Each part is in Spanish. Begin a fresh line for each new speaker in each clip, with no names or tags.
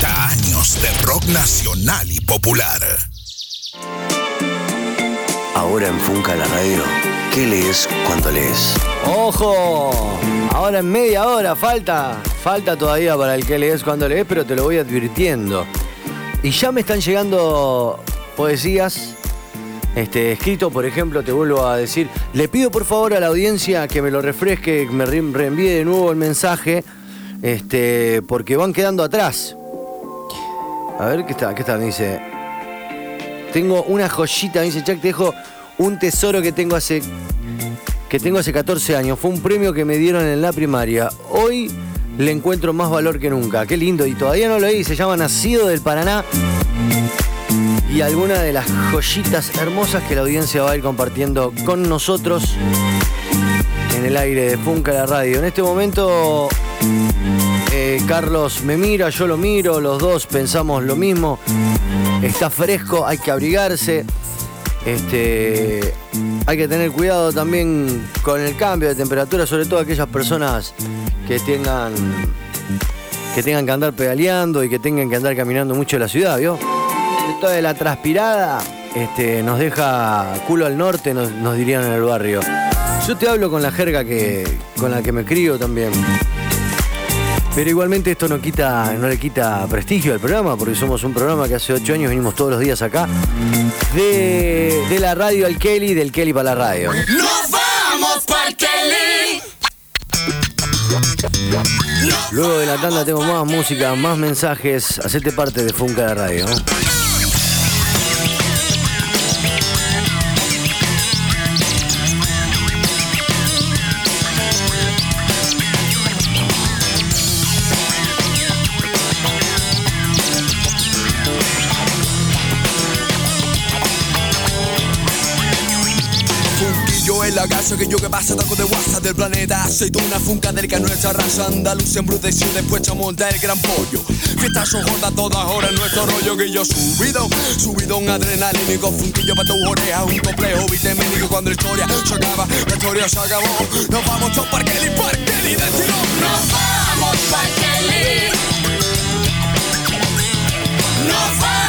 30 años de rock nacional y popular.
Ahora en Funca la radio, ¿qué lees cuando lees?
¡Ojo! Ahora en media hora, falta. Falta todavía para el que lees cuando lees, pero te lo voy advirtiendo. Y ya me están llegando poesías. Este, escrito, por ejemplo, te vuelvo a decir, le pido por favor a la audiencia que me lo refresque, que me re- reenvíe de nuevo el mensaje, este, porque van quedando atrás. A ver, ¿qué está? ¿Qué está? Dice, tengo una joyita, me dice Chuck, te dejo un tesoro que tengo hace que tengo hace 14 años. Fue un premio que me dieron en la primaria. Hoy le encuentro más valor que nunca. Qué lindo. Y todavía no lo leí. Se llama Nacido del Paraná. Y alguna de las joyitas hermosas que la audiencia va a ir compartiendo con nosotros en el aire de Funca la Radio. En este momento, eh, Carlos me mira, yo lo miro, los dos pensamos lo mismo. Está fresco, hay que abrigarse. Este, hay que tener cuidado también con el cambio de temperatura, sobre todo aquellas personas que tengan que tengan que andar pedaleando y que tengan que andar caminando mucho en la ciudad, ¿vio? Esto de la transpirada este, nos deja culo al norte, nos, nos dirían en el barrio. Yo te hablo con la jerga que, con la que me crío también. Pero igualmente esto no, quita, no le quita prestigio al programa, porque somos un programa que hace ocho años venimos todos los días acá. De, de la radio al Kelly, del Kelly para la radio.
¡Nos vamos pa'l Kelly!
Luego de la tanda tengo más música, más mensajes. Hacete parte de Funca de Radio.
Que yo que pasa taco de WhatsApp del planeta. Aceituna funca del que nuestra raza andaluz embruteció después monta el gran pollo. Fiestas son gordas todas horas nuestro rollo que yo subido. Subido un adrenalínico funquillo para tu oreja Un complejo vitamínico. Cuando la historia se acaba La historia se acabó. Nos vamos todos para Kelly, para Kelly
¡Nos vamos Kelly! ¡Nos vamos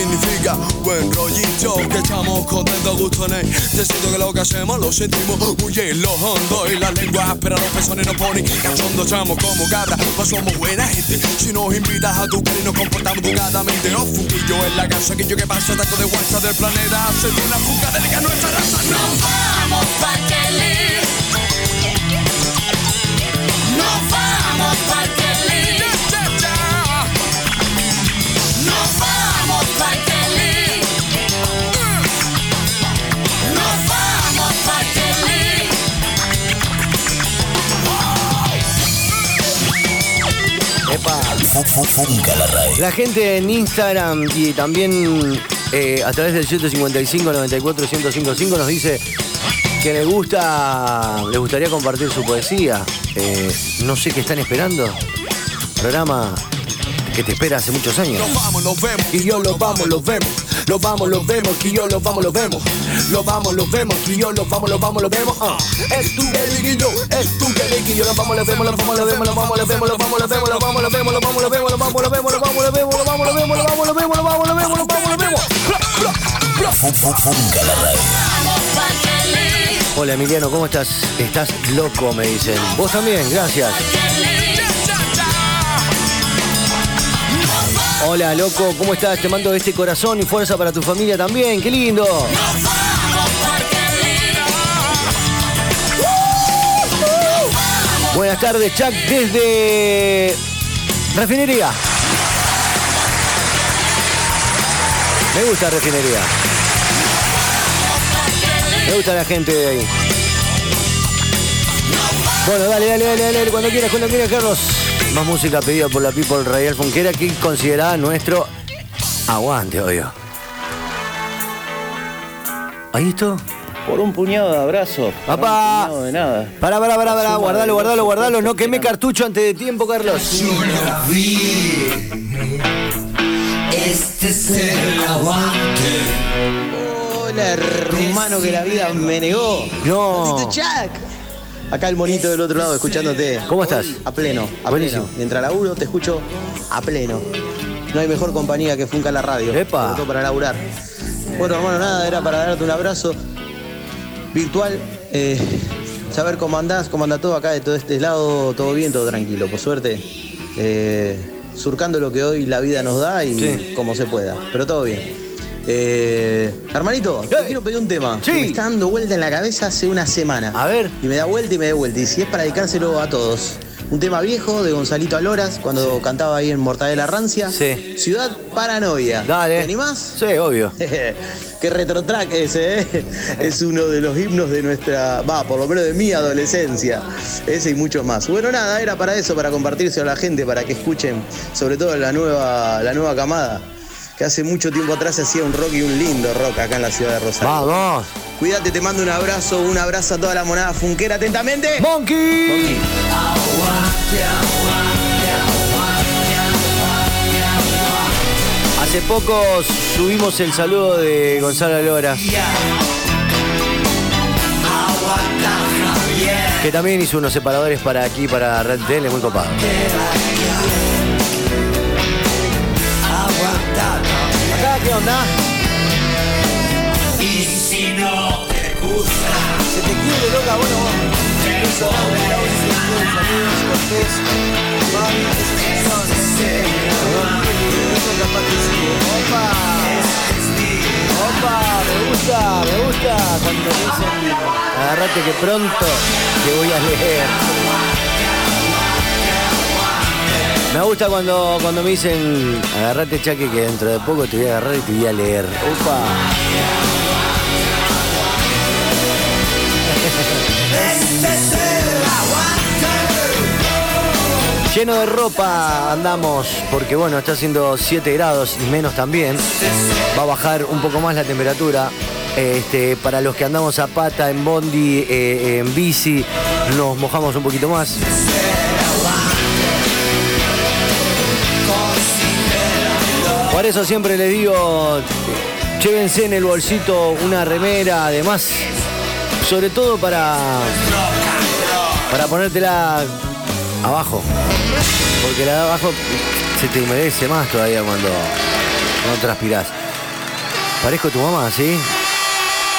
significa buen rollito Que estamos contentos, gusto en él que lo que hacemos lo sentimos muy en lo hondo. Y la lengua espera los pezones nos pone Cachondo estamos como cabra, pues somos buena gente Si nos invitas a tu y nos comportamos educadamente. Oh, funquillo en la casa, que yo que pasa Taco de WhatsApp del planeta. Hace una fuga de nuestra raza
¡Nos vamos pa'l Kelly! ¡Nos vamos Kelly!
La
gente en Instagram y también eh, a través del 155 94 1055 nos dice que le gusta, le gustaría compartir su poesía. Eh, no sé qué están esperando. Programa que te espera hace muchos años.
Nos vamos, nos vemos
Y yo lo vamos, lo vemos. Lo vamos, lo vemos, que yo lo vamos, lo vemos. Lo vamos, lo vemos, que yo lo vamos, lo vamos, lo vemos. Ah. Es tu que yo, es tu que yo lo vamos, lo vemos, lo vamos, lo vemos, lo vamos, lo vemos, lo vamos, lo vemos, lo vamos, lo vemos, lo vamos, lo vemos, lo vamos, lo vemos, lo vamos, lo vemos, lo vamos, lo vemos, lo vamos, lo vemos, lo vamos, lo vemos, lo vamos, lo vemos. Hola Emiliano, ¿cómo estás? Estás loco, me dicen. Vos también, gracias. Hola, loco, ¿cómo estás? Te mando este corazón y fuerza para tu familia también, qué lindo.
¡Nos vamos pa'l Kelly!
Buenas tardes, Chuck, desde Refinería. Me gusta Refinería. Me gusta la gente de ahí. Bueno, dale, dale, dale, dale, cuando quieras, cuando quieras, Carlos. Más música pedida por la People Radial Fonquera que considerada nuestro aguante, obvio. ¿Ahí esto?
Por un puñado de abrazos.
¡Papá!
puñado de nada.
Pará, pará, pará, pará, guardalo, guardalo, guardalo. No queme cartucho antes de tiempo, Carlos.
Este es el aguante.
Hola, hermano que la vida me negó.
No.
Jack. Acá el monito del otro lado escuchándote.
¿Cómo estás?
A pleno, a
Buenísimo.
pleno. Mientras laburo te escucho a pleno. No hay mejor compañía que Funca la radio.
Epa.
Sobre todo para laburar. Bueno, hermano, nada, era para darte un abrazo virtual. eh, saber cómo andás, cómo anda todo acá de todo este lado, todo bien, todo tranquilo, por suerte. eh, surcando lo que hoy la vida nos da y
Sí.
como se pueda. Pero todo bien. Eh, hermanito, te quiero pedir un tema.
Sí.
que Me está dando vuelta en la cabeza hace una semana.
A ver.
Y me da vuelta y me da vuelta. Y si es para dedicárselo a todos. Un tema viejo de Gonzalito Aloras, cuando cantaba ahí en Mortadela Rancia.
Sí.
Ciudad Paranoia.
Dale.
¿Te animás?
Sí, obvio.
Qué retrotrack ese, ¿eh? Es uno de los himnos de nuestra, va, por lo menos de mi adolescencia. Ese y muchos más. Bueno, nada, era para eso, para compartirse a la gente, para que escuchen, sobre todo la nueva, la nueva camada, que hace mucho tiempo atrás se hacía un rock y un lindo rock acá en la ciudad de Rosario.
Vamos.
Cuídate, te mando un abrazo, un abrazo a toda la monada funquera atentamente.
Monkey. Hace poco subimos el saludo de Gonzalo Lora, que también hizo unos separadores para aquí, para Red Tele, muy copado. ¿Qué onda?
Y si no te gusta,
Se te quiere, loca, bueno, vos. Opa, me gusta, me gusta cuando dicen agarrate que pronto te voy a leer. Me gusta cuando, cuando me dicen agarrate chaque que dentro de poco te voy a agarrar y te voy a leer. Opa. Lleno de ropa andamos porque bueno, está haciendo 7 grados y menos también. Va a bajar un poco más la temperatura. Este, para los que andamos a pata, en bondi, eh, en bici, nos mojamos un poquito más. Por eso siempre les digo, llévense en el bolsito una remera, además, sobre todo para, para ponértela abajo. Porque la de abajo se te humedece más todavía cuando no transpirás. Parezco tu mamá, ¿sí?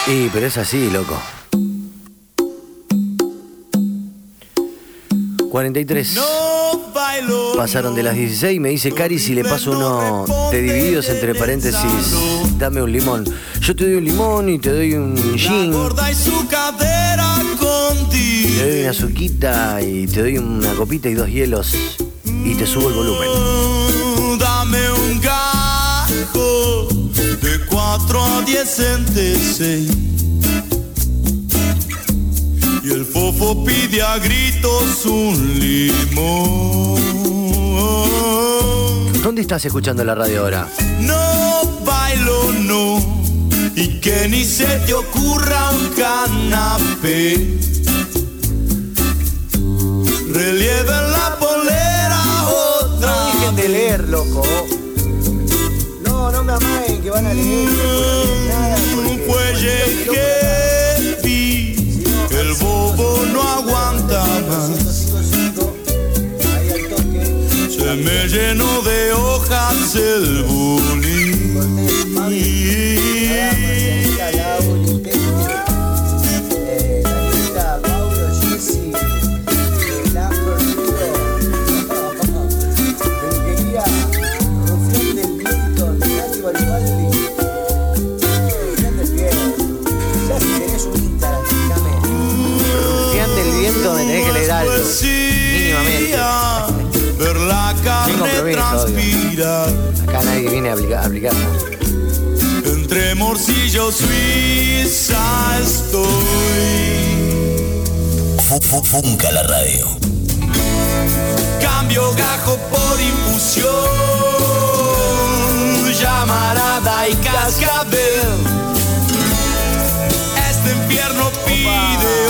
Y, pero es así, loco. 43. Pasaron de las 16 me dice Cari si le paso uno de divididos entre paréntesis, dame un limón. Yo te doy un limón y te doy un gin,
y
te doy una azuquita y te doy una copita y dos hielos y te subo el volumen.
Dame un gajo de 4 a 10 centeseis. Y el fofo pide a gritos un limón.
¿Dónde estás escuchando la radio ahora?
No bailo, no. Y que ni se te ocurra un canapé. Relieve en la polera otra.
Dejen de leer, loco. No, no me amaguen que van a leer.
Un fuelle que vi, el bobo no aguanta más. Se me llenó de hojas el bullying.
Nadie viene a aplicar. A.
Entre morcillo suiza estoy.
Fu- fu- Funca la radio.
Cambio gajo por infusión. Llamarada y cascabel. Este infierno pide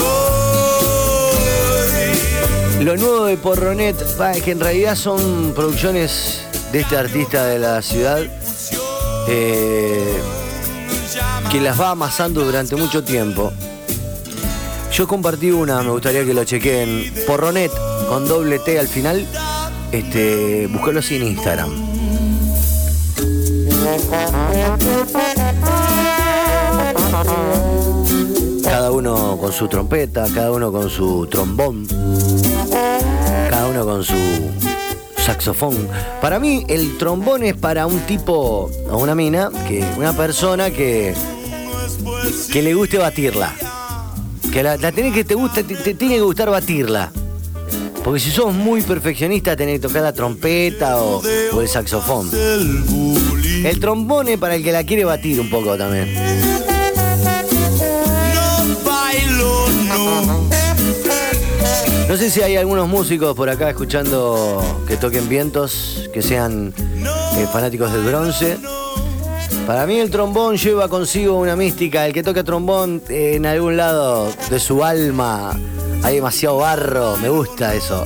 hoy.
Lo nuevo de Porronet, que en realidad son producciones de este artista de la ciudad eh, que las va amasando durante mucho tiempo. Yo compartí una, me gustaría que lo chequen. Porronet con doble T al final. Este, búscalo así en Instagram. Cada uno con su trompeta, cada uno con su trombón, cada uno con su saxofón. Para mí el trombón es para un tipo o una mina, que una persona que que le guste batirla. Que la, la tenés que te gusta, te, te tiene que gustar batirla. Porque si sos muy perfeccionista tenés que tocar la trompeta o, o el saxofón. El trombón es para el que la quiere batir un poco también. No sé si hay algunos músicos por acá escuchando que toquen vientos, que sean eh, fanáticos del bronce. Para mí el trombón lleva consigo una mística. El que toca trombón en algún lado de su alma hay demasiado barro. Me gusta eso.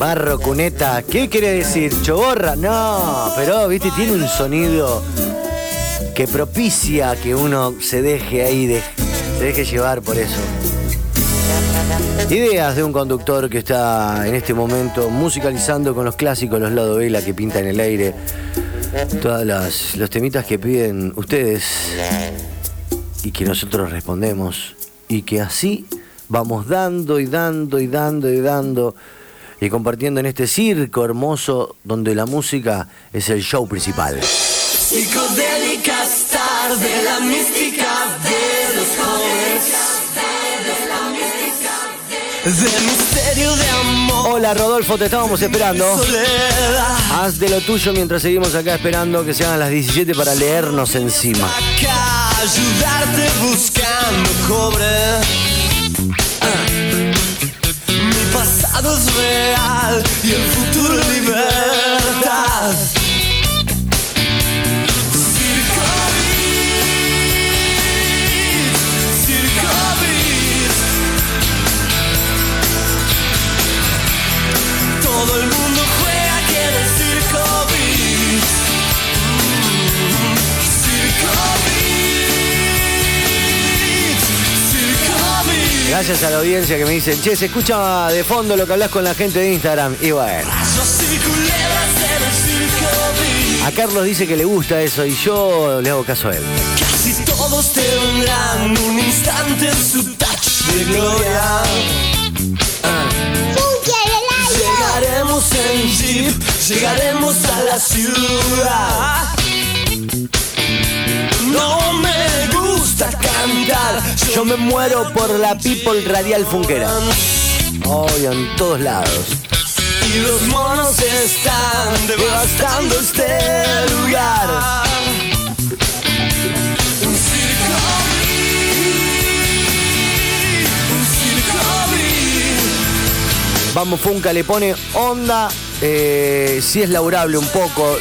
Barro, cuneta. ¿Qué quiere decir? ¿Choborra? No, pero, viste, tiene un sonido que propicia que uno se deje ahí, de- se deje llevar por eso. Ideas de un conductor que está en este momento musicalizando con los clásicos, los lados vela que pinta en el aire, todas las, los temitas que piden ustedes y que nosotros respondemos y que así vamos dando y dando y dando y dando y compartiendo en este circo hermoso donde la música es el show principal.
La De misterio de amor,
Hola Rodolfo, te estábamos esperando. Haz de lo tuyo mientras seguimos acá esperando que sean las 17 para leernos encima.
Acá ayudarte buscando cobre. Ah. Mi pasado es real y el futuro libertad.
Gracias a la audiencia que me dicen, che, se escucha de fondo lo que hablas con la gente de Instagram. Y bueno, a Carlos dice que le gusta eso y yo le hago caso a él.
Casi todos tendrán un instante en su touch de gloria. Llegaremos en jeep, llegaremos a la ciudad. Cantar,
Yo me muero por la people radial funquera. Hoy en todos lados.
Y los monos están devastando este lugar. Un un.
Vamos Funca le pone onda, eh, si es laburable un poco,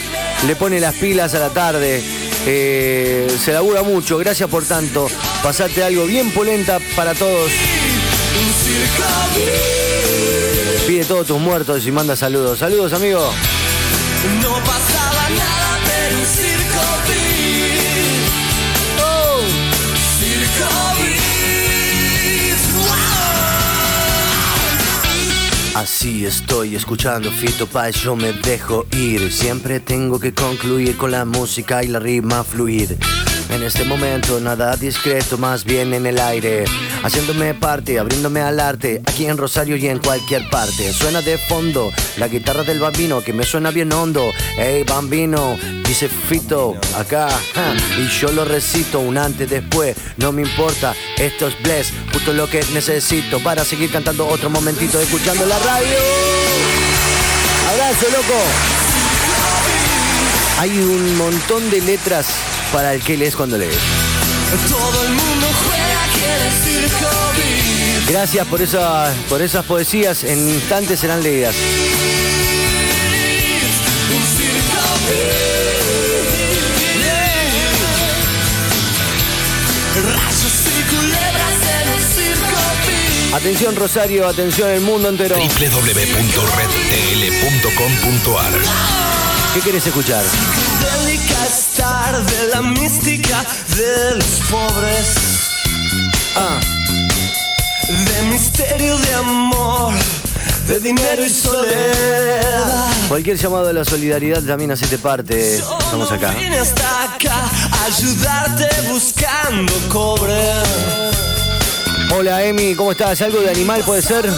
le pone las pilas a la tarde, eh, se labura mucho, gracias por tanto, pasate algo bien polenta para todos,
Un circo beat.
pide todos tus muertos y manda saludos, saludos amigo.
No pasaba nada, pero un circo beat. Oh, circo beat. Wow.
Así estoy escuchando Fito Páez, yo me dejo ir. Siempre tengo que concluir con la música y la rima fluir. En este momento nada discreto, más bien en el aire. Haciéndome parte, abriéndome al arte, aquí en Rosario y en cualquier parte. Suena de fondo la guitarra del bambino que me suena bien hondo. Hey bambino, dice Fito acá. y yo lo recito un antes, después, no me importa. Esto es bless, justo lo que necesito para seguir cantando otro momentito, escuchando la radio. Abrazo, loco. Hay un montón de letras para el que lees cuando lees.
Todo el mundo juega, quiere circo.
Gracias por, esa, por esas poesías, en instantes serán leídas. Atención Rosario, atención el mundo entero.
www.redtl.com.ar
¿Qué querés escuchar?
Délica estar de la mística de los pobres.
Ah,
De misterio de amor, de dinero y soledad.
cualquier llamado a la solidaridad también hacete parte. Estamos acá.
vine hasta acá ayudarte buscando cobre.
Hola Emi, ¿cómo estás? ¿Algo de animal puede ser?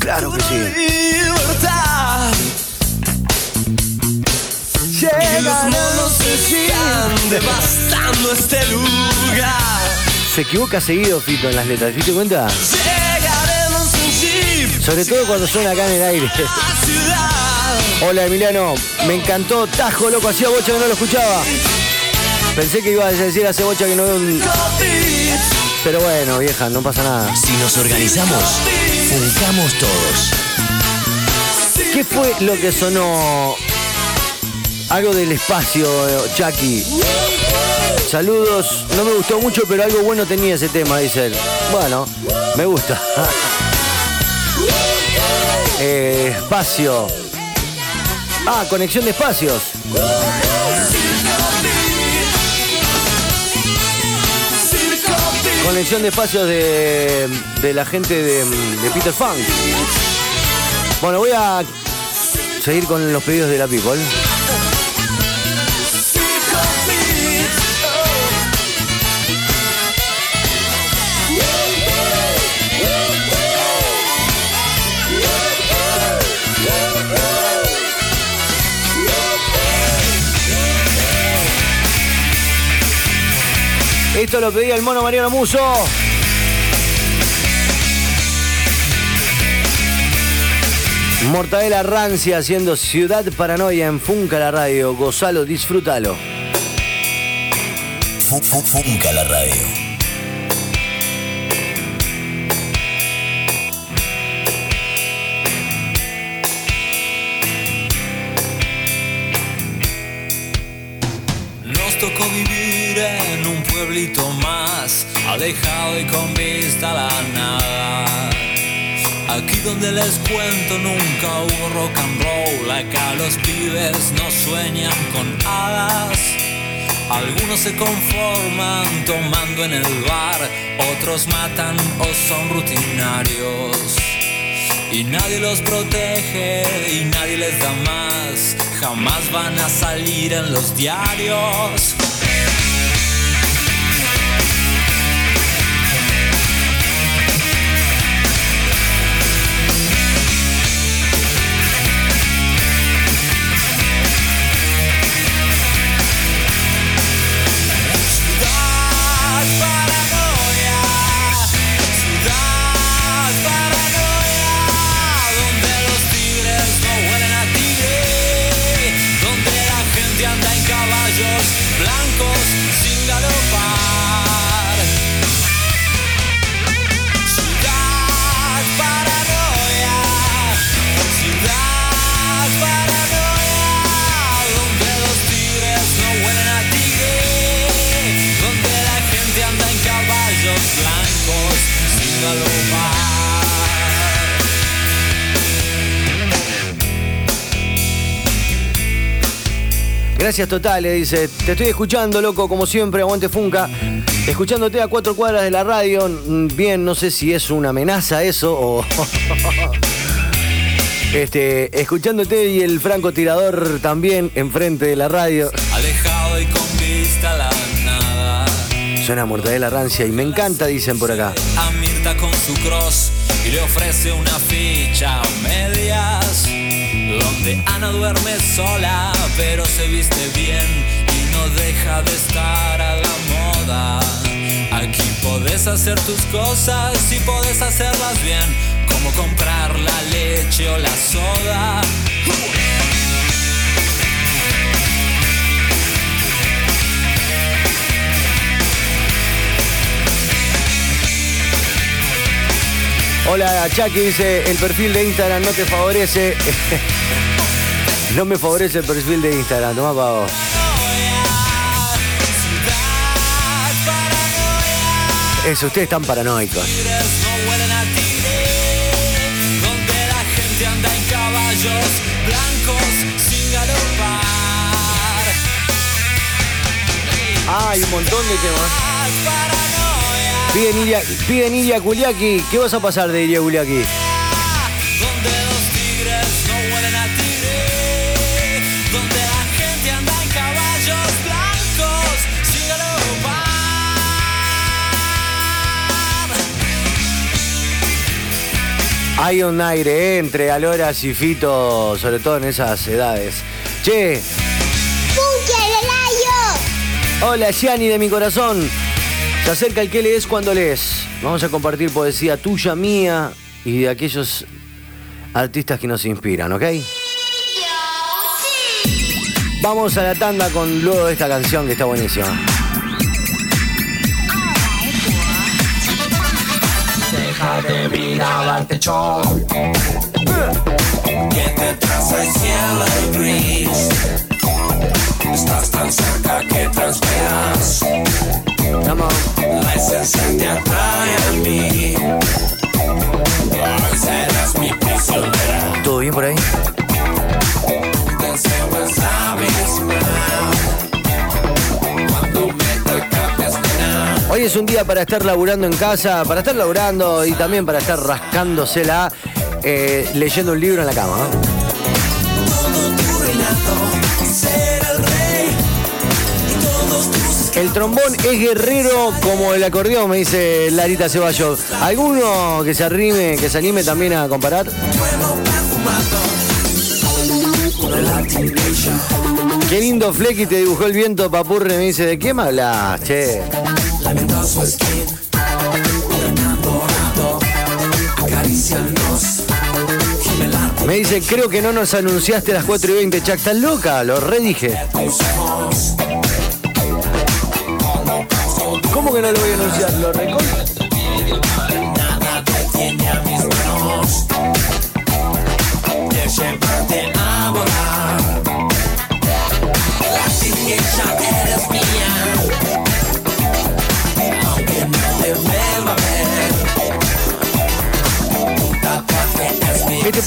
Claro que sí.
Y los monos están devastando este lugar.
Se equivoca seguido Fito en las letras, ¿te diste cuenta?
Llegaremos en jeep
Sobre todo cuando suena acá en el aire. Hola Emiliano, me encantó Tajo, loco, hacía bocha que no lo escuchaba. Pensé que ibas a decir hace bocha que no veo un... Pero bueno, vieja, no pasa nada.
Si nos organizamos, funcamos todos.
¿Qué fue lo que sonó? Algo del espacio, Chucky. Saludos, no me gustó mucho, pero algo bueno tenía ese tema, dice él. Bueno, me gusta. Eh, espacio. Ah, conexión de espacios. Conexión de espacios de, de la gente de, de Peter Funk. Bueno, voy a seguir con los pedidos de la People. Esto lo pedía el mono Mariano Muso. Mortadela Rancia haciendo Ciudad Paranoia en Funca la radio. Gozalo, disfrútalo.
Fu- fu- Funca la radio.
Alejado y con vista a la nada. Aquí donde les cuento nunca hubo rock and roll, acá los pibes no sueñan con hadas. Algunos se conforman tomando en el bar, otros matan o son rutinarios. Y nadie los protege y nadie les da más. Jamás van a salir en los diarios.
Gracias totales, dice. Te estoy escuchando, loco, como siempre, aguante Funca. Escuchándote a cuatro cuadras de la radio. Mm, Bien, no sé si es una amenaza eso o. Este, escuchándote y el francotirador también enfrente de la radio.
Alejado y con vista la nada.
Suena mortadela rancia y me encanta, dicen por acá.
A Mirta con su cross y le ofrece una ficha. Ana duerme sola, pero se viste bien y no deja de estar a la moda. Aquí podés hacer tus cosas y podés hacerlas bien, como comprar la leche o la soda.
Hola, Chucky dice, el perfil de Instagram no te favorece. no me favorece el perfil de Instagram, toma pa' vos. Eso, ustedes están paranoicos.
donde.
Hay un montón de temas. Piden Ilia, piden Kuliaki. ¿Qué vas a pasar de Ilia Kuliaki? Hay un aire entre Aloras y Fito, sobre todo en esas edades. Che, hola Gianni de mi corazón. Se acerca el que lees cuando lees. Vamos a compartir poesía tuya, mía y de aquellos artistas que nos inspiran, ¿ok? Vamos a la tanda con luego de esta canción que está buenísima. deja de mirar al
techo. Es
un día para estar laburando en casa, para estar laburando y también para estar rascándosela eh, leyendo un libro en la cama. El trombón es guerrero como el acordeón, me dice Larita Ceballos. ¿Alguno que se arrime, que se anime también a comparar? Qué lindo Flecky te dibujó el viento, papurre, me dice. ¿De qué me hablas, che? Me dice, creo que no nos anunciaste a las 4 y 20. Chac, ¿estás loca? Lo redije. ¿Cómo que no lo voy a anunciar? Lo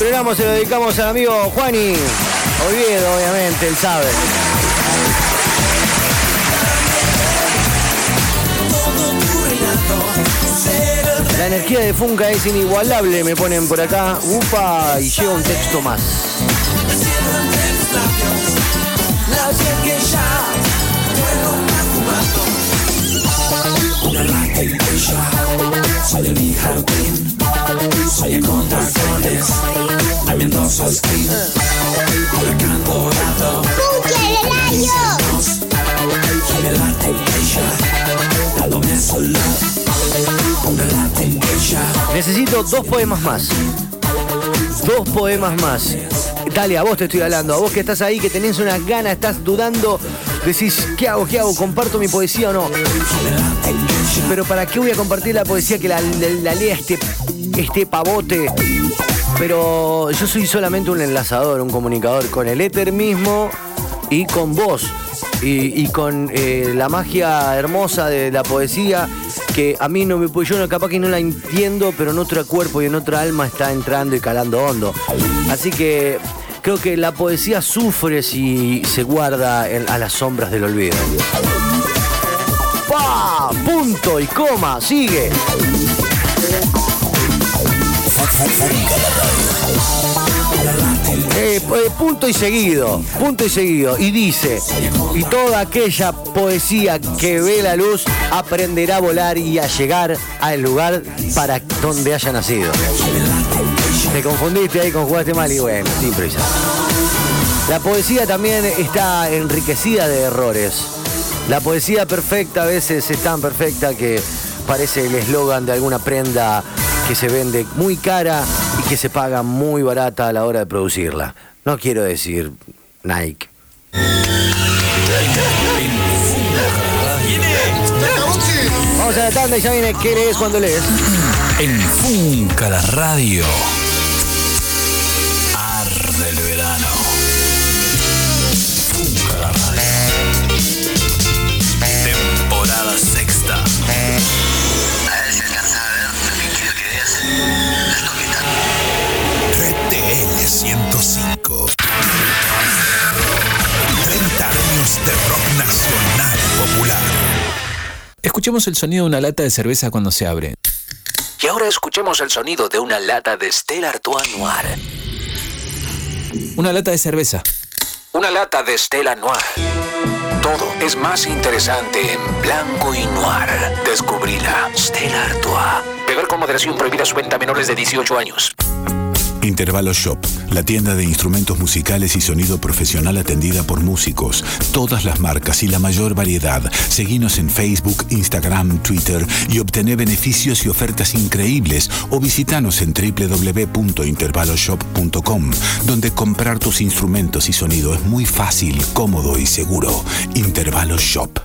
programa se lo dedicamos al amigo Juani. Oviedo, obviamente, él sabe. La energía de Funka es inigualable, me ponen por acá. Upa, y llega un texto más.
Soy dándome solo.
Necesito dos poemas más. Dos poemas más. Dale, a vos te estoy hablando. A vos que estás ahí, que tenés unas ganas, estás dudando. Decís, ¿qué hago? ¿Qué hago? ¿Comparto mi poesía o no? Pero ¿para qué voy a compartir la poesía que la, la- la lea este, este pavote? Pero yo soy solamente un enlazador, un comunicador con el éter mismo y con vos. Y, con eh, la magia hermosa de la poesía que a mí no me pues yo capaz que no la entiendo, pero en otro cuerpo y en otra alma está entrando y calando hondo. Así que creo que la poesía sufre si se guarda a las sombras del olvido. ¡Pa! Punto y coma, sigue. Eh, eh, punto y seguido, punto y seguido. Y dice, y toda aquella poesía que ve la luz aprenderá a volar y a llegar al lugar para donde haya nacido. Te confundiste ahí, conjugaste mal y bueno, es improvisar. La poesía también está enriquecida de errores. La poesía perfecta a veces es tan perfecta que parece el eslogan de alguna prenda que se vende muy cara y que se paga muy barata a la hora de producirla. No quiero decir Nike. Vamos a la tanda y ya viene ¿Qué lees cuando lees?
En Funca la Radio. 30 años
de rock nacional popular.
Escuchemos el sonido de una lata de cerveza cuando se abre.
Y ahora escuchemos el sonido de una lata de Stella Artois Noir.
Una lata de cerveza.
Una lata de Stella Noir. Todo es más interesante en blanco y noir. Descubrila. Stella Artois. Beber con moderación prohibida su venta a menores de 18 años.
Intervalo Shop, la tienda de instrumentos musicales y sonido profesional atendida por músicos, todas las marcas y la mayor variedad. Seguinos en Facebook, Instagram, Twitter y obtené beneficios y ofertas increíbles o visitanos en www.intervaloshop.com, donde comprar tus instrumentos y sonido es muy fácil, cómodo y seguro. Intervalo Shop.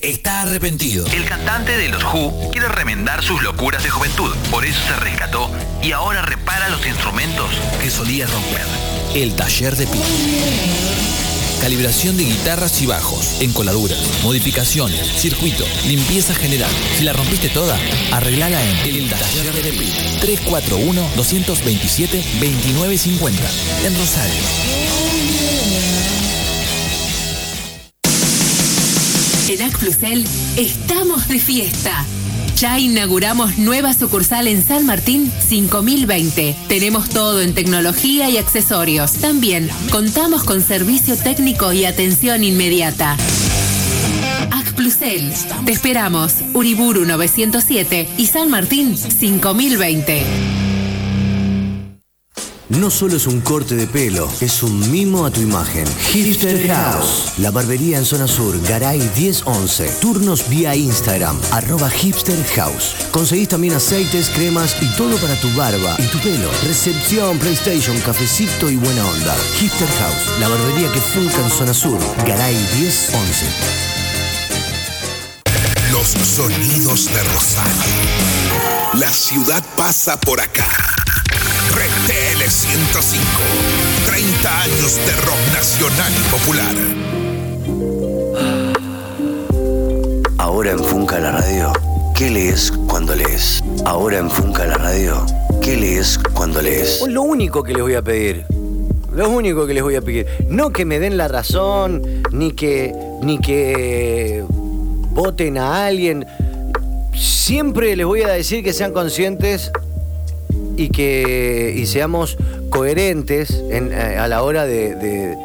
Está arrepentido.
El cantante de los Who quiere remendar sus locuras de juventud, por eso se rescató y ahora repara los instrumentos que solía romper.
El taller de Pete. Calibración de guitarras y bajos, encoladuras, modificaciones, circuito, limpieza general. Si la rompiste toda, arreglala en El Taller de Pete. 341-227-2950. En Rosario.
En Acplusel estamos de fiesta. Ya inauguramos nueva sucursal en San Martín 5020. Tenemos todo en tecnología y accesorios. También contamos con servicio técnico y atención inmediata. Acplusel. Te esperamos. Uriburu 907 y San Martín 5020.
No solo es un corte de pelo, es un mimo a tu imagen. Hipster House, la barbería en zona sur, Garay 1011. Turnos vía Instagram, arroba Hipster House. Conseguís también aceites, cremas y todo para tu barba y tu pelo. Recepción, PlayStation, cafecito y buena onda. Hipster House, la barbería que funca en zona sur, Garay 1011.
Los sonidos de Rosario. La ciudad pasa por acá. RTL 105. 30 años de rock nacional y popular.
Ahora en Funca la radio, ¿qué lees cuando lees? Ahora en Funca la radio, ¿qué lees cuando lees?
Lo único que les voy a pedir, lo único que les voy a pedir, no que me den la razón, ni que, ni que voten a alguien. Siempre les voy a decir que sean conscientes y que y seamos coherentes en- eh, a la hora de,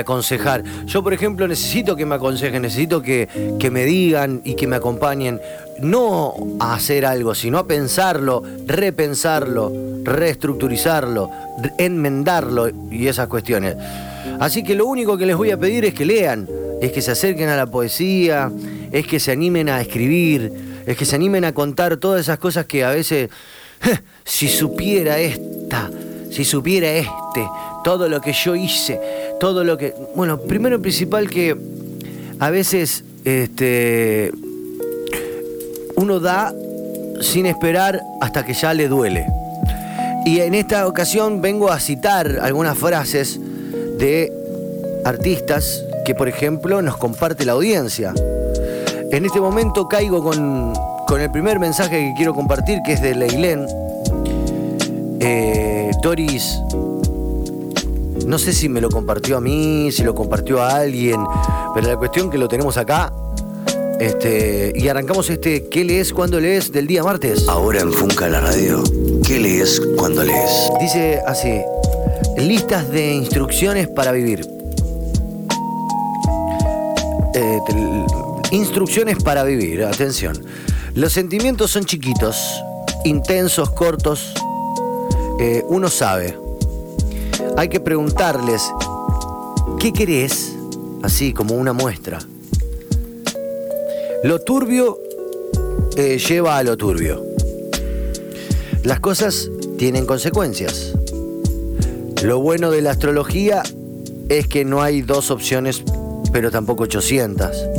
aconsejar. Yo, por ejemplo, necesito que me aconsejen, necesito que, que me digan y que me acompañen, no a hacer algo, sino a pensarlo, repensarlo, reestructurizarlo, re- enmendarlo y esas cuestiones. Así que lo único que les voy a pedir es que lean, es que se acerquen a la poesía, es que se animen a escribir, es que se animen a contar todas esas cosas que a veces, si supiera esta, si supiera este, todo lo que yo hice, todo lo que... Bueno, primero principal que a veces este, uno da sin esperar hasta que ya le duele. Y en esta ocasión vengo a citar algunas frases de artistas que, por ejemplo, nos comparte la audiencia. En este momento caigo con, con el primer mensaje que quiero compartir, que es de Leilén. Eh, Doris, no sé si me lo compartió a mí, si lo compartió a alguien, pero la cuestión que lo tenemos acá. Este, y arrancamos este ¿Qué lees cuando lees del día martes?
Ahora en Funca la radio, ¿qué lees cuando lees?
Dice así, listas de instrucciones para vivir. Eh, te- instrucciones para vivir, atención. Los sentimientos son chiquitos, intensos, cortos. Eh, uno sabe. Hay que preguntarles, ¿qué querés? Así como una muestra. Lo turbio eh, lleva a lo turbio. Las cosas tienen consecuencias. Lo bueno de la astrología es que no hay dos opciones, pero tampoco 800.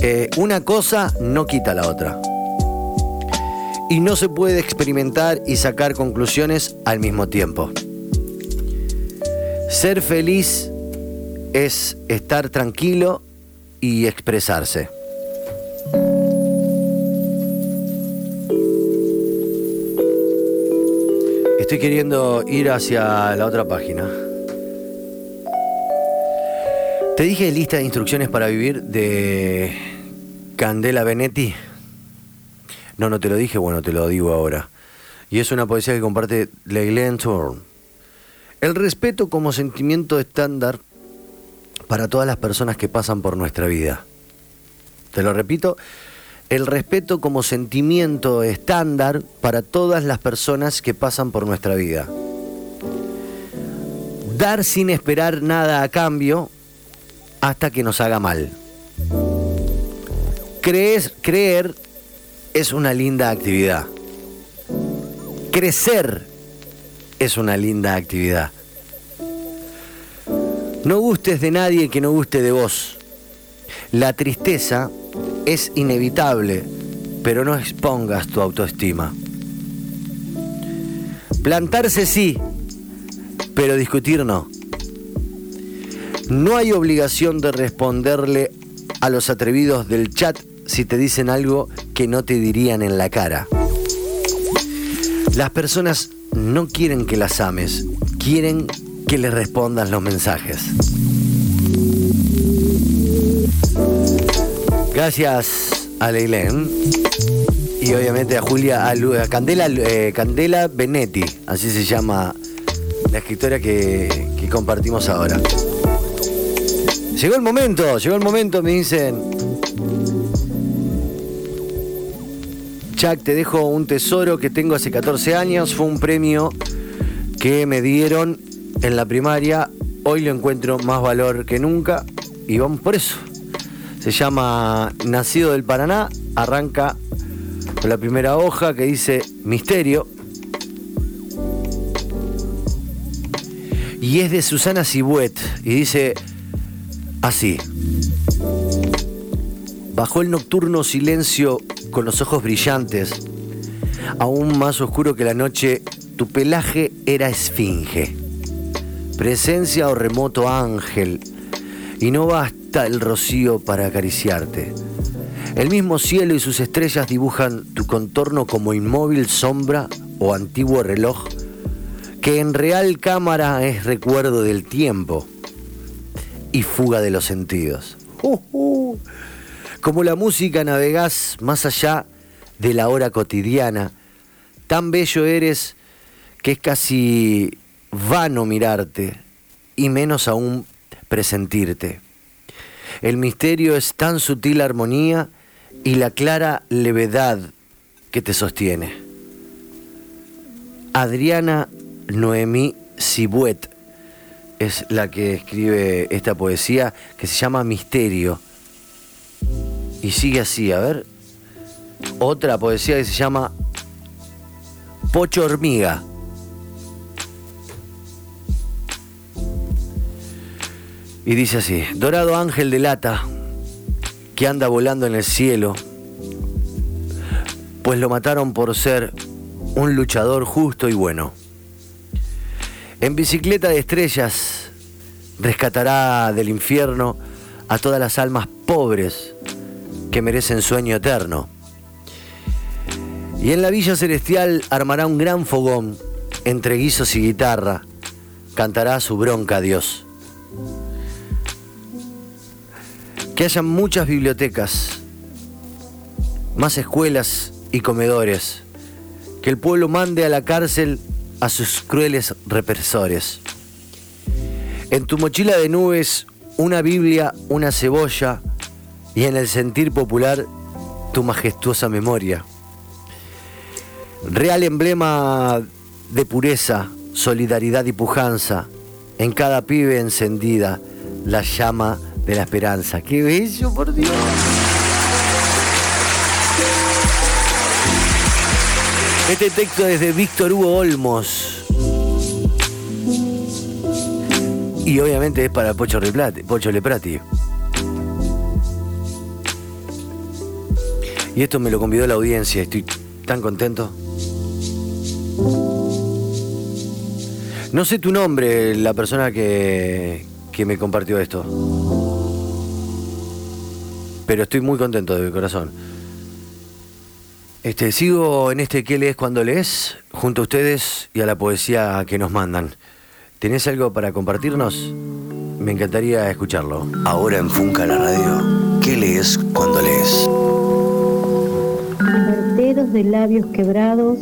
Eh, una cosa no quita la otra. Y no se puede experimentar y sacar conclusiones al mismo tiempo. Ser feliz es estar tranquilo y expresarse. estoy queriendo ir hacia la otra página. Te dije lista de instrucciones para vivir de Candela Benetti. No, no te lo dije, bueno, te lo digo ahora. Y es una poesía que comparte Leiglen Thorne. El respeto como sentimiento estándar para todas las personas que pasan por nuestra vida. Te lo repito, el respeto como sentimiento estándar para todas las personas que pasan por nuestra vida. Dar sin esperar nada a cambio hasta que nos haga mal. Creer, creer es una linda actividad. Crecer es una linda actividad. No gustes de nadie que no guste de vos. La tristeza es inevitable, pero no expongas tu autoestima. Plantarse sí, pero discutir no. No hay obligación de responderle a los atrevidos del chat si te dicen algo que no te dirían en la cara. Las personas no quieren que las ames, quieren que les respondas los mensajes. Gracias a Leilén y obviamente a Julia, a, Lu- a Candela, eh, Benetti, así se llama la escritora que, que compartimos ahora. Llegó el momento, llegó el momento, me dicen. Chuck, te dejo un tesoro que tengo hace 14 años. Fue un premio que me dieron en la primaria. Hoy lo encuentro más valor que nunca y vamos por eso. Se llama Nacido del Paraná. Arranca con la primera hoja que dice Misterio. Y es de Susana Cibuet. Y dice así. Bajo el nocturno silencio con los ojos brillantes, aún más oscuro que la noche, tu pelaje era esfinge. Presencia o remoto ángel, y no basta el rocío para acariciarte. El mismo cielo y sus estrellas dibujan tu contorno como inmóvil sombra o antiguo reloj, que en real cámara es recuerdo del tiempo y fuga de los sentidos. Como la música navegás más allá de la hora cotidiana, tan bello eres que es casi vano mirarte y menos aún presentirte. El misterio es tan sutil armonía y la clara levedad que te sostiene. Adriana Noemí Cibuet es la que escribe esta poesía que se llama Misterio. Y sigue así, a ver. Otra poesía que se llama Pocho Hormiga. Y dice así, dorado ángel de lata que anda volando en el cielo, pues lo mataron por ser un luchador justo y bueno. En bicicleta de estrellas rescatará del infierno a todas las almas pobres que merecen sueño eterno. Y en la villa celestial armará un gran fogón entre guisos y guitarra, cantará su bronca a Dios. Que haya muchas bibliotecas, más escuelas y comedores, que el pueblo mande a la cárcel a sus crueles represores. En tu mochila de nubes, una Biblia, una cebolla y en el sentir popular, tu majestuosa memoria. Real emblema de pureza, solidaridad y pujanza, en cada pibe encendida, la llama de la esperanza. ¡Qué bello, por Dios! Este texto es de Víctor Hugo Olmos. Y obviamente es para Pocho, Replati, Pocho Leprati. Y esto me lo convidó la audiencia, estoy tan contento. No sé tu nombre, la persona que, que me compartió esto. Pero estoy muy contento de mi corazón. Este, sigo en este ¿Qué lees cuando lees? Junto a ustedes y a la poesía que nos mandan. ¿Tenés algo para compartirnos? Me encantaría escucharlo.
Ahora en Funca la radio. ¿Qué lees cuando lees?
Verteros de labios quebrados,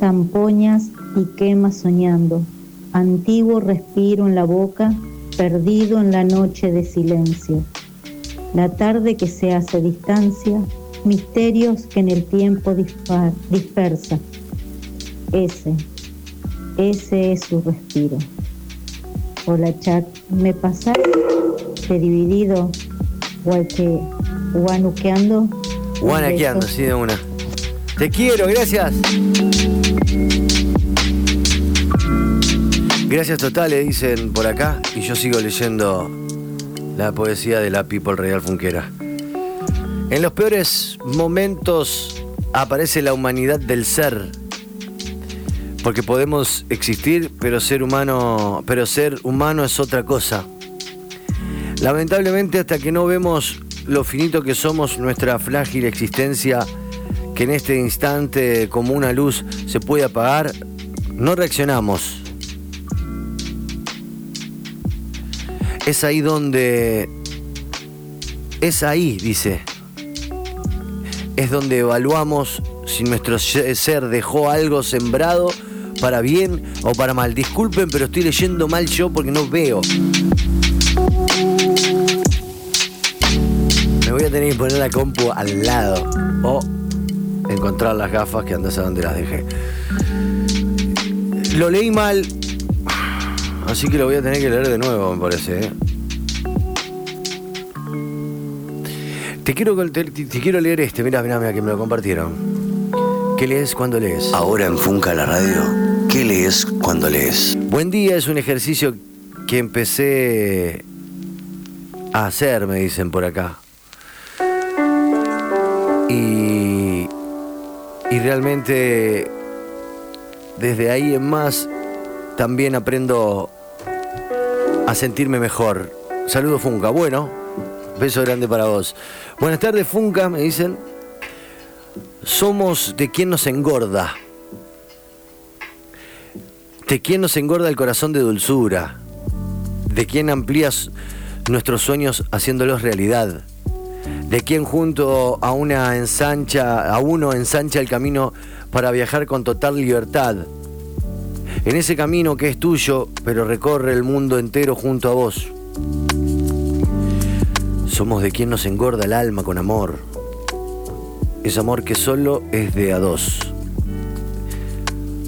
zampoñas y quemas soñando. Antiguo respiro en la boca, perdido en la noche de silencio. La tarde que se hace distancia, misterios que en el tiempo dispar- dispersa. Ese, ese es su respiro. Hola chat, ¿me pasás de dividido guache, guanuqueando?
Guanaqueando, sí, de una. Te quiero, gracias. Gracias totales, dicen por acá, y yo sigo leyendo la poesía de la People Real Funquera. En los peores momentos aparece la humanidad del ser. Porque podemos existir, pero ser humano, pero ser humano es otra cosa. Lamentablemente hasta que no vemos lo finito que somos, nuestra frágil existencia, que en este instante como una luz se puede apagar, no reaccionamos. Es ahí donde... Es ahí, dice. Es donde evaluamos si nuestro ser dejó algo sembrado para bien o para mal. Disculpen, pero estoy leyendo mal yo porque no veo. Me voy a tener que poner la compu al lado o encontrar las gafas que andas a donde las dejé. Lo leí mal, así que lo voy a tener que leer de nuevo, me parece. ¿eh? Te quiero, te, te quiero leer este, mira, mira, mira, que me lo compartieron. ¿Qué lees cuando lees?
Ahora en Funca la radio. ¿Qué lees cuando lees?
Buen día es un ejercicio que empecé a hacer, me dicen por acá. Y, y realmente desde ahí en más también aprendo a sentirme mejor. Saludos Funca. Bueno, beso grande para vos. Buenas tardes Funca, me dicen. Somos de quien nos engorda. De quien nos engorda el corazón de dulzura. De quien amplías nuestros sueños haciéndolos realidad. De quien junto a una ensancha, a uno ensancha el camino para viajar con total libertad. En ese camino que es tuyo, pero recorre el mundo entero junto a vos. Somos de quien nos engorda el alma con amor. Es amor que solo es de a dos.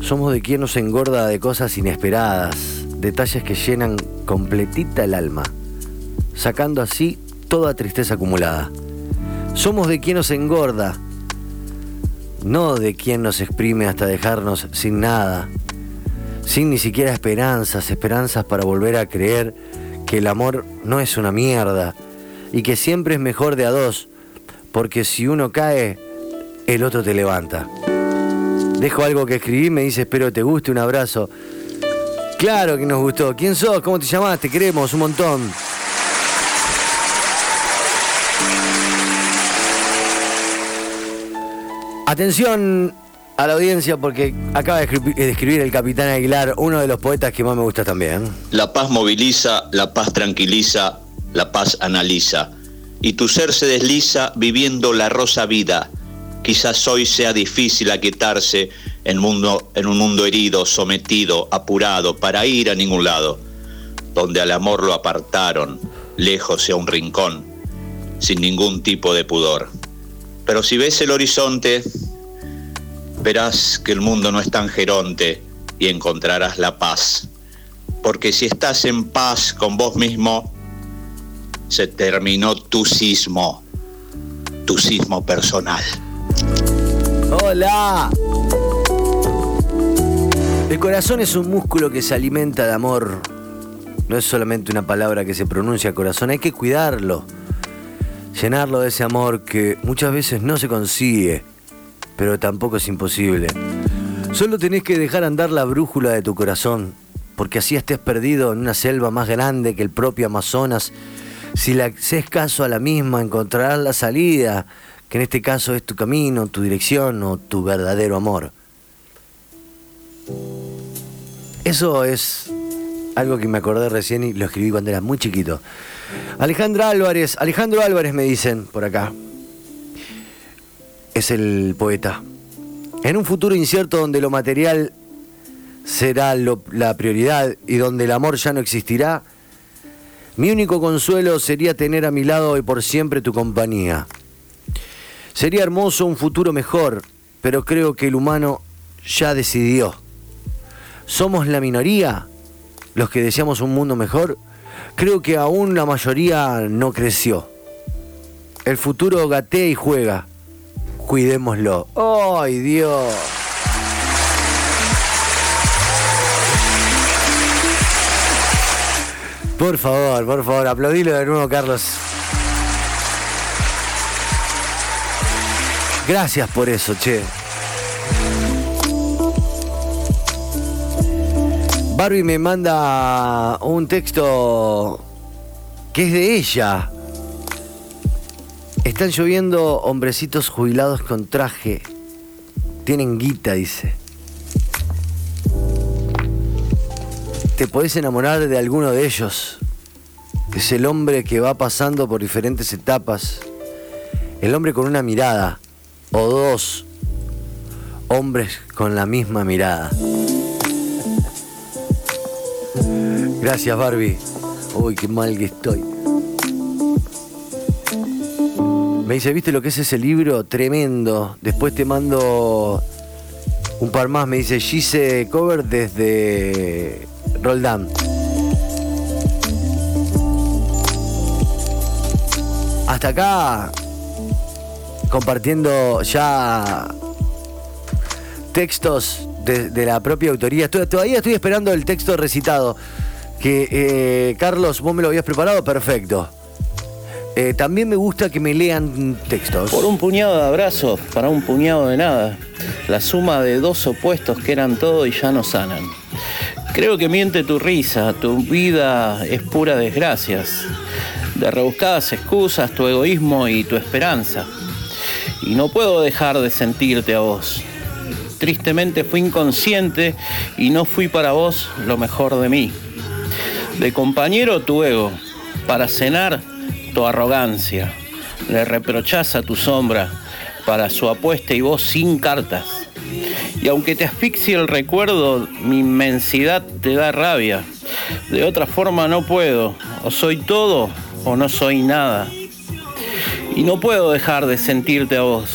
Somos de quien nos engorda de cosas inesperadas, detalles que llenan completita el alma, sacando así toda tristeza acumulada. Somos de quien nos engorda, no de quien nos exprime hasta dejarnos sin nada, sin ni siquiera esperanzas, esperanzas para volver a creer que el amor no es una mierda y que siempre es mejor de a dos, porque si uno cae, el otro te levanta. Dejo algo que escribí, me dice, espero te guste, un abrazo. Claro que nos gustó. ¿Quién sos? ¿Cómo te llamás? Te queremos un montón. Atención a la audiencia porque acaba de escri- de escribir el capitán Aguilar, uno de los poetas que más me gusta también.
La paz moviliza, la paz tranquiliza, la paz analiza. Y tu ser se desliza viviendo la rosa vida. Quizás hoy sea difícil aquietarse en, mundo, en un mundo herido, sometido, apurado, para ir a ningún lado. Donde al amor lo apartaron, lejos a un rincón, sin ningún tipo de pudor. Pero si ves el horizonte, verás que el mundo no es tan geronte y encontrarás la paz. Porque si estás en paz con vos mismo, se terminó tu sismo, tu sismo personal.
¡Hola! El corazón es un músculo que se alimenta de amor. No es solamente una palabra que se pronuncia corazón, hay que cuidarlo. Llenarlo de ese amor que muchas veces no se consigue, pero tampoco es imposible. Solo tenés que dejar andar la brújula de tu corazón, porque así estés perdido en una selva más grande que el propio Amazonas. Si le haces caso a la misma, encontrarás la salida que en este caso es tu camino, tu dirección o tu verdadero amor. Eso es algo que me acordé recién y lo escribí cuando era muy chiquito. Alejandra Álvarez, Alejandro Álvarez me dicen por acá. Es el poeta. En un futuro incierto donde lo material será lo- la prioridad y donde el amor ya no existirá, mi único consuelo sería tener a mi lado y por siempre tu compañía. Sería hermoso un futuro mejor, pero creo que el humano ya decidió. ¿Somos la minoría los que deseamos un mundo mejor? Creo que aún la mayoría no creció. El futuro gatea y juega. Cuidémoslo. ¡Ay, Dios! Por favor, por favor, aplaudilo de nuevo, Carlos. Gracias por eso, che. Barbie me manda un texto que es de ella. Están lloviendo hombrecitos jubilados con traje. Tienen guita, dice. Te podés enamorar de alguno de ellos. Es el hombre que va pasando por diferentes etapas. El hombre con una mirada. O dos hombres con la misma mirada. Gracias, Barbie. Uy, qué mal que estoy. Me dice, ¿viste lo que es ese libro? Tremendo. Después te mando un par más. Me dice, Gise Cover desde Roldán. Hasta acá, compartiendo ya textos de, la propia autoría. Estoy- todavía estoy esperando el texto recitado. Que eh, Carlos, vos me lo habías preparado, perfecto. Eh, también me gusta que me lean textos.
Por un puñado de abrazos, para un puñado de nada. La suma de dos opuestos que eran todo y ya no sanan. Creo que miente tu risa, tu vida es pura desgracias. De rebuscadas excusas, tu egoísmo y tu esperanza. Y no puedo dejar de sentirte a vos. Tristemente fui inconsciente y no fui para vos lo mejor de mí. De compañero tu ego, para cenar tu arrogancia. Le reprochás a tu sombra para su apuesta y vos sin cartas. Y aunque te asfixie el recuerdo, mi inmensidad te da rabia. De otra forma no puedo. O soy todo o no soy nada. Y no puedo dejar de sentirte a vos.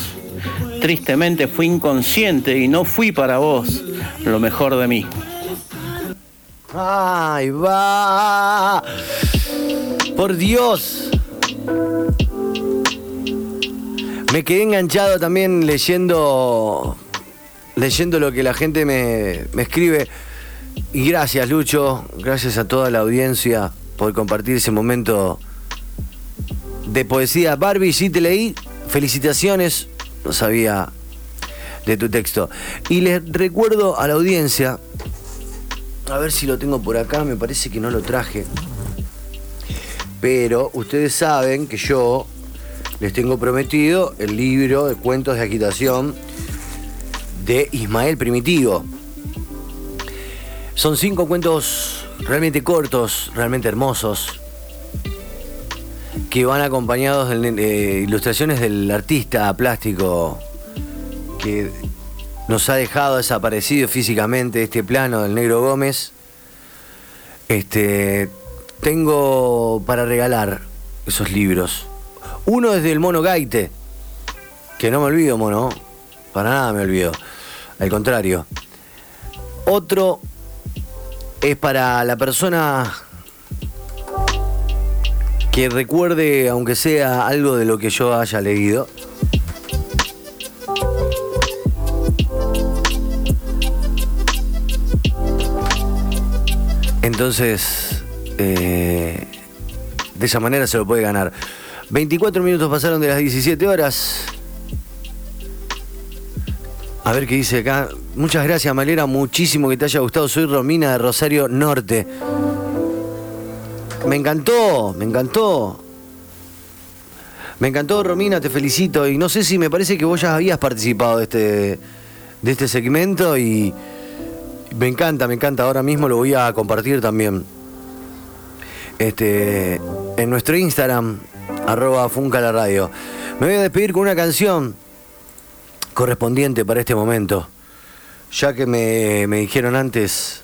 Tristemente fui inconsciente y no fui para vos lo mejor de mí.
¡Ay, va! Por Dios. Me quedé enganchado también leyendo leyendo lo que la gente me, me escribe. Y gracias, Lucho. Gracias a toda la audiencia por compartir ese momento de poesía. Barbie, sí te leí. Felicitaciones. No sabía de tu texto. Y les recuerdo a la audiencia a ver si lo tengo por acá, me parece que no lo traje. Pero ustedes saben que yo les tengo prometido el libro de cuentos de agitación de Ismael Primitivo. Son cinco cuentos realmente cortos, realmente hermosos, que van acompañados de eh, ilustraciones del artista plástico que nos ha dejado desaparecido físicamente este plano del Negro Gómez. Este, tengo para regalar esos libros. Uno es del Mono Gaite, que no me olvido, Mono, para nada me olvido. Al contrario. Otro es para la persona que recuerde, aunque sea algo de lo que yo haya leído. Entonces, eh, de esa manera se lo puede ganar. 24 minutos pasaron de las 17 horas. A ver qué dice acá. Muchas gracias, Malera. Muchísimo que te haya gustado. Soy Romina de Rosario Norte. Me encantó, me encantó. Me encantó, Romina, te felicito. Y no sé si me parece que vos ya habías participado de este, de este segmento y me encanta, me encanta. Ahora mismo lo voy a compartir también. Este, en nuestro Instagram, arroba Funca la Radio. Me voy a despedir con una canción correspondiente para este momento. Ya que me, me dijeron antes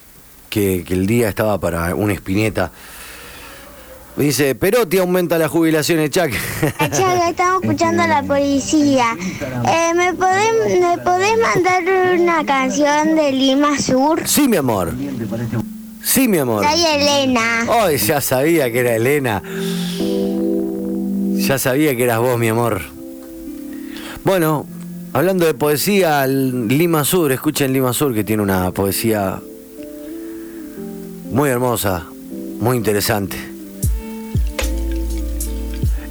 que, que el día estaba para una espineta. Me dice, Perotti aumenta las jubilaciones, Chuck.
Chaga, estamos escuchando a la policía. Eh, ¿me, podés, ¿Me podés mandar una canción de Lima Sur?
Sí, mi amor. Sí, mi amor.
Soy Elena.
Ay, ya sabía que era Elena. Ya sabía que eras vos, mi amor. Bueno, hablando de poesía, Lima Sur, escuchen Lima Sur que tiene una poesía muy hermosa, muy interesante.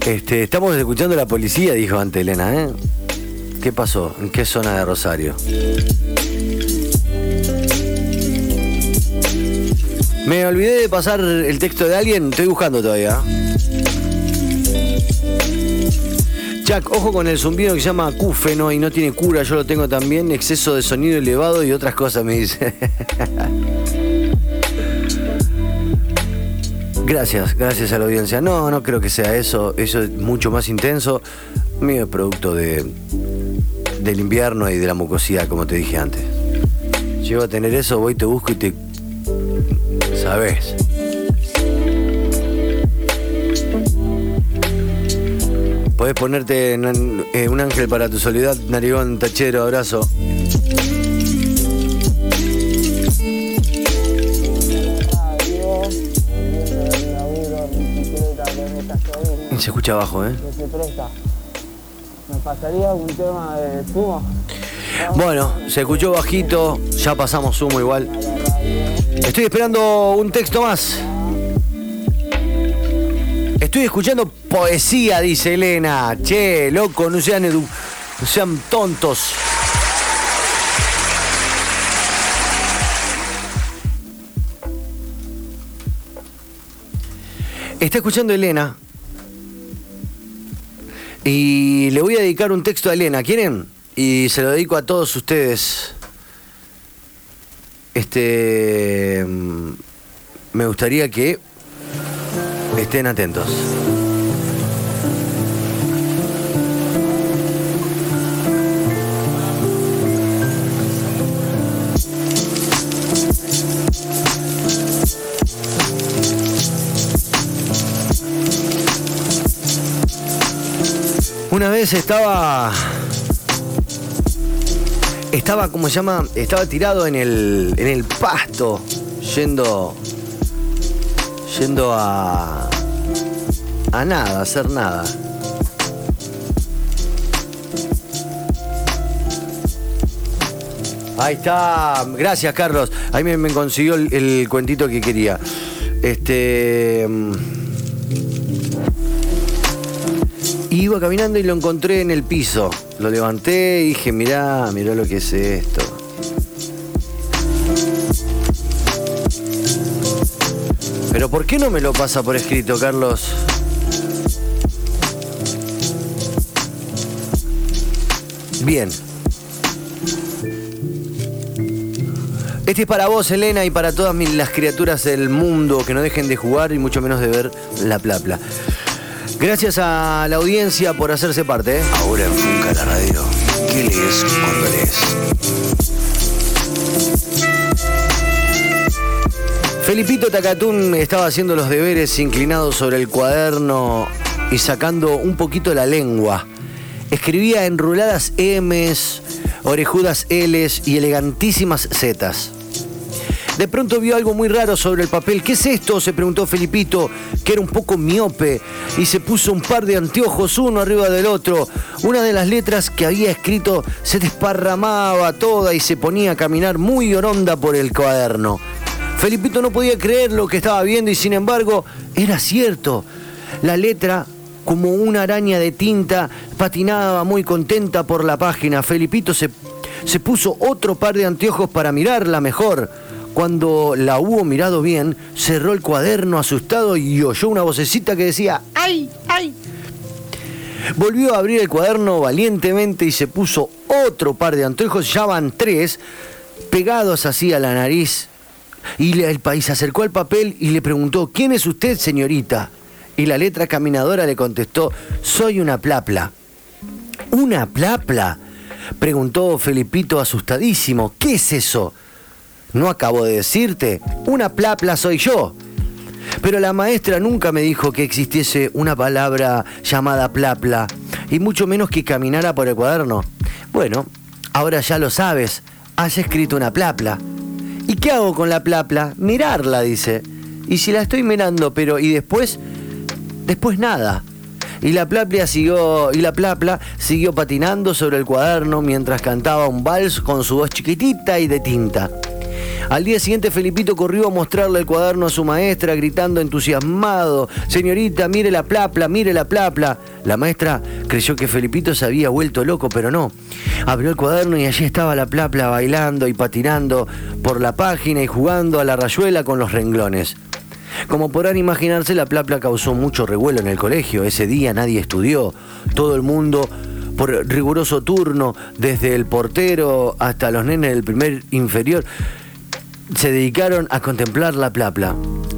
Este, estamos escuchando a la policía, dijo ante Elena, ¿eh? ¿Qué pasó? ¿En qué zona de Rosario? Me olvidé de pasar el texto de alguien, estoy buscando todavía. Jack, ojo con el zumbido que se llama acúfeno y no tiene cura, yo lo tengo también, exceso de sonido elevado y otras cosas, me dice. Gracias, gracias a la audiencia. No, no creo que sea eso, eso es mucho más intenso. Mío es producto de, del invierno y de la mucosidad, como te dije antes. Llego a tener eso, voy, te busco y te... ¿Sabes? Podés ponerte en- eh, un ángel para tu soledad, narigón, tachero, abrazo. Se escucha abajo, ¿eh?
¿Me pasaría un tema de sumo?
Bueno, se escuchó bajito, ya pasamos humo igual. Estoy esperando un texto más. Estoy escuchando poesía, dice Elena. Che, loco, no sean, tontos. Está escuchando Elena. Y le voy a dedicar un texto a Elena. ¿Quieren? Y se lo dedico a todos ustedes. Este. mm, Me gustaría que estén atentos. Una vez estaba. Estaba, ¿cómo se llama? Estaba tirado en el, en el pasto, yendo. Yendo a. a nada, a hacer nada. Ahí está, gracias Carlos. Ahí me, consiguió el, el cuentito que quería. Este. mm, Iba caminando y lo encontré en el piso. Lo levanté y dije, mirá, mirá lo que es esto. ¿Por qué no me lo pasa por escrito, Carlos? Bien. Este es para vos, Elena, y para todas las criaturas del mundo que no dejen de jugar y mucho menos de ver la plapla. Gracias a la audiencia por hacerse parte. ¿eh?
Ahora en Funca la Radio. ¿Qué lees cuando lees?
Felipito Tacatún estaba haciendo los deberes inclinado sobre el cuaderno y sacando un poquito la lengua. Escribía enruladas M's, orejudas L's y elegantísimas Z's. De pronto vio algo muy raro sobre el papel. ¿Qué es esto? se preguntó Felipito, que era un poco miope, y se puso un par de anteojos uno arriba del otro. Una de las letras que había escrito se desparramaba toda y se ponía a caminar muy oronda por el cuaderno. Felipito no podía creer lo que estaba viendo y sin embargo era cierto. La letra, como una araña de tinta, patinaba muy contenta por la página. Felipito se, se puso otro par de anteojos para mirarla mejor. Cuando la hubo mirado bien, cerró el cuaderno asustado y oyó una vocecita que decía, ¡ay, ay! Volvió a abrir el cuaderno valientemente y se puso otro par de anteojos, ya van tres, pegados así a la nariz. Y el país se acercó al papel y le preguntó, ¿quién es usted, señorita? Y la letra caminadora le contestó, soy una plapla. ¿Una plapla? Preguntó Felipito asustadísimo, ¿qué es eso? No acabo de decirte, una plapla soy yo. Pero la maestra nunca me dijo que existiese una palabra llamada plapla, y mucho menos que caminara por el cuaderno. Bueno, ahora ya lo sabes, has escrito una plapla. ¿Y qué hago con la plapla? Mirarla, dice. Y si la estoy mirando, pero ¿y después? Después nada. Y la plapla siguió, y la plapla siguió patinando sobre el cuaderno mientras cantaba un vals con su voz chiquitita y de tinta. Al día siguiente Felipito corrió a mostrarle el cuaderno a su maestra gritando entusiasmado, Señorita, mire la plapla, mire la plapla. La maestra creyó que Felipito se había vuelto loco, pero no. Abrió el cuaderno y allí estaba la plapla bailando y patinando por la página y jugando a la rayuela con los renglones. Como podrán imaginarse, la plapla causó mucho revuelo en el colegio. Ese día nadie estudió. Todo el mundo, por riguroso turno, desde el portero hasta los nenes del primer inferior, se dedicaron a contemplar la plapla.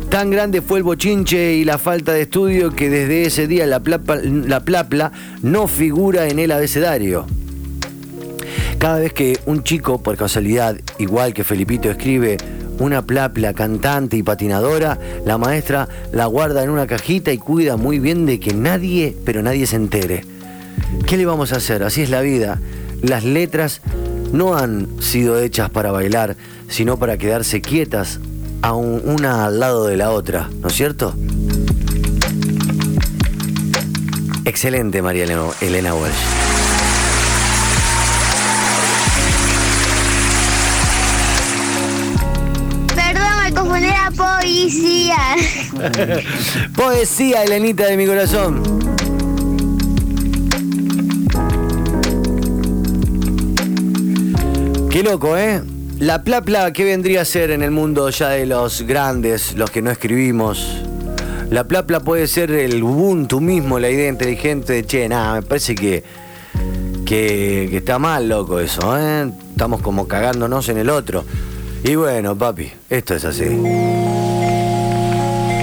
Tan grande fue el bochinche y la falta de estudio que desde ese día la plapla, la plapla no figura en el abecedario. Cada vez que un chico, por casualidad, igual que Felipito, escribe una plapla cantante y patinadora, la maestra la guarda en una cajita y cuida muy bien de que nadie, pero nadie se entere. ¿Qué le vamos a hacer? Así es la vida. Las letras no han sido hechas para bailar, sino para quedarse quietas a un- una al lado de la otra, ¿no es cierto? Excelente, María Elena, Walsh.
Poesía.
Poesía, Elenita de mi corazón. Qué loco, ¿eh? La plapla, ¿qué vendría a ser en el mundo ya de los grandes, los que no escribimos? La plapla puede ser el Ubuntu mismo, la idea inteligente de, che, nada, me parece que, que, que está mal, loco, eso, ¿eh? Estamos como cagándonos en el otro. Y bueno, papi, esto es así.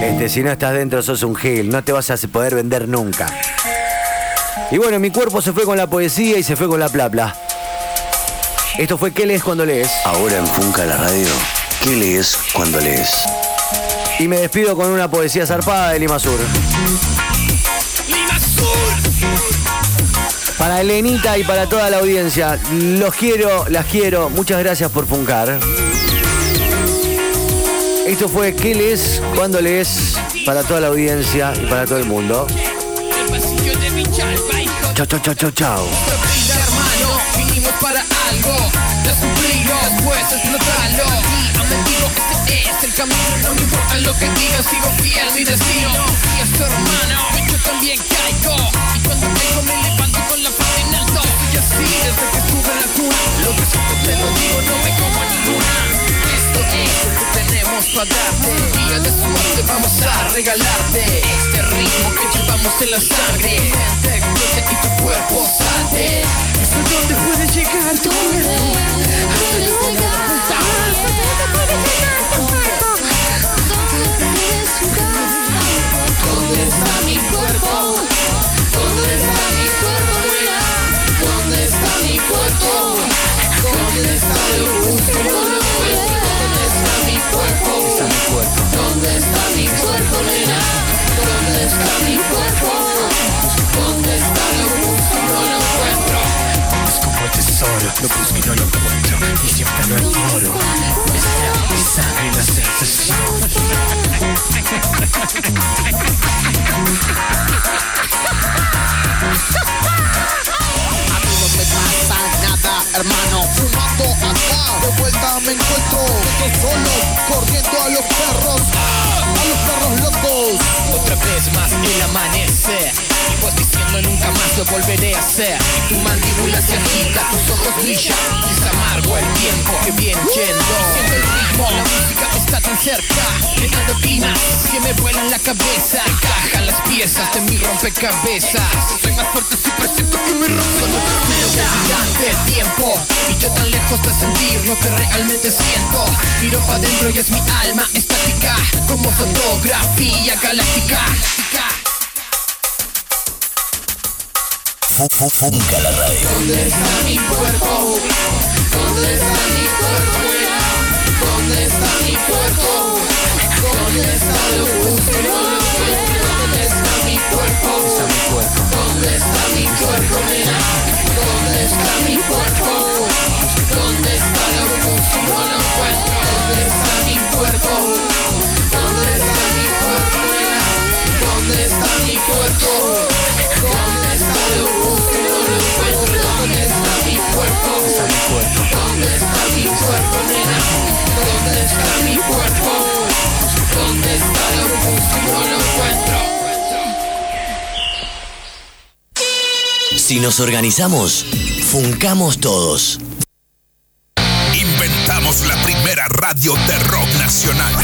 Este, si no estás dentro sos un gil, no te vas a poder vender nunca. Y bueno, mi cuerpo se fue con la poesía y se fue con la plapla. Esto fue ¿Qué lees cuando lees?
Ahora en Funca la radio, ¿qué lees cuando lees?
Y me despido con una poesía zarpada de Lima Sur. Para Elenita y para toda la audiencia, los quiero, las quiero. Muchas gracias por funcar. Esto fue ¿Qué lees cuando lees? Para toda la audiencia y para todo el mundo. Chao, chao, chao, chao, chao.
Algo. Descubrirlo, después explotarlo A mendigo, este es el camino No me importa lo que digan, sigo fiel a mi destino. Y es tu hermano, yo también caigo. Y cuando caigo me levanto con la frente en alto. Y así desde que estuve en la cuna Lo que siento te lo digo, no me como ninguna Esto es lo que tenemos para darte Día de suerte vamos a regalarte Este ritmo que llevamos en la sangre Tu mente y tu cuerpo salte ¿Hasta dónde puede llegar tu cuerpo? ¿Hasta dónde ¿Dónde está mi cuerpo? ¿Dónde está mi cuerpo? ¿dónde está mi cuerpo? ¿Dónde está el gusto? Está mi cuerpo? ¿Dónde está mi cuerpo? Mira, ¿dónde está mi cuerpo? ¿Dónde está el gusto? No lo encuentro.
Como el tesoro, lo busco y no lo encuentro Y siempre lo ignoro mi sangre y la sensación
me encuentro. Solo, corriendo a los perros, a los perros locos.
Otra vez más el amanecer Vos diciendo nunca más lo volveré a hacer
Tu mandíbula se agita, tus ojos brillan.
Y es amargo el tiempo que viene yendo
Siente el ritmo, la música está tan cerca, llenando esquinas que me vuelan la cabeza. Encajan las piezas de mi rompecabezas. Soy más fuerte si presiento que. Solo te el tiempo y yo tan lejos de sentir lo que realmente siento. Miro para adentro y es mi alma estática, como fotografía galáctica. ¿Dónde está mi cuerpo? ¿Dónde está mi cuerpo? ¿Dónde está mi cuerpo? ¿Dónde está lo justo? ¿Dónde está mi cuerpo? ¿Dónde está mi cuerpo? ¿Dónde está mi cuerpo? ¿Dónde está lo justo? ¿Dónde está mi cuerpo? Mi cuerpo? ¿Dónde está lo justo? No lo encuentro. ¿Dónde está mi cuerpo? ¿Dónde está mi cuerpo, nena? ¿Dónde está mi cuerpo? ¿Dónde está lo justo? No lo encuentro.
Si nos organizamos, funcamos todos.
Inventamos la primera radio de rock nacional.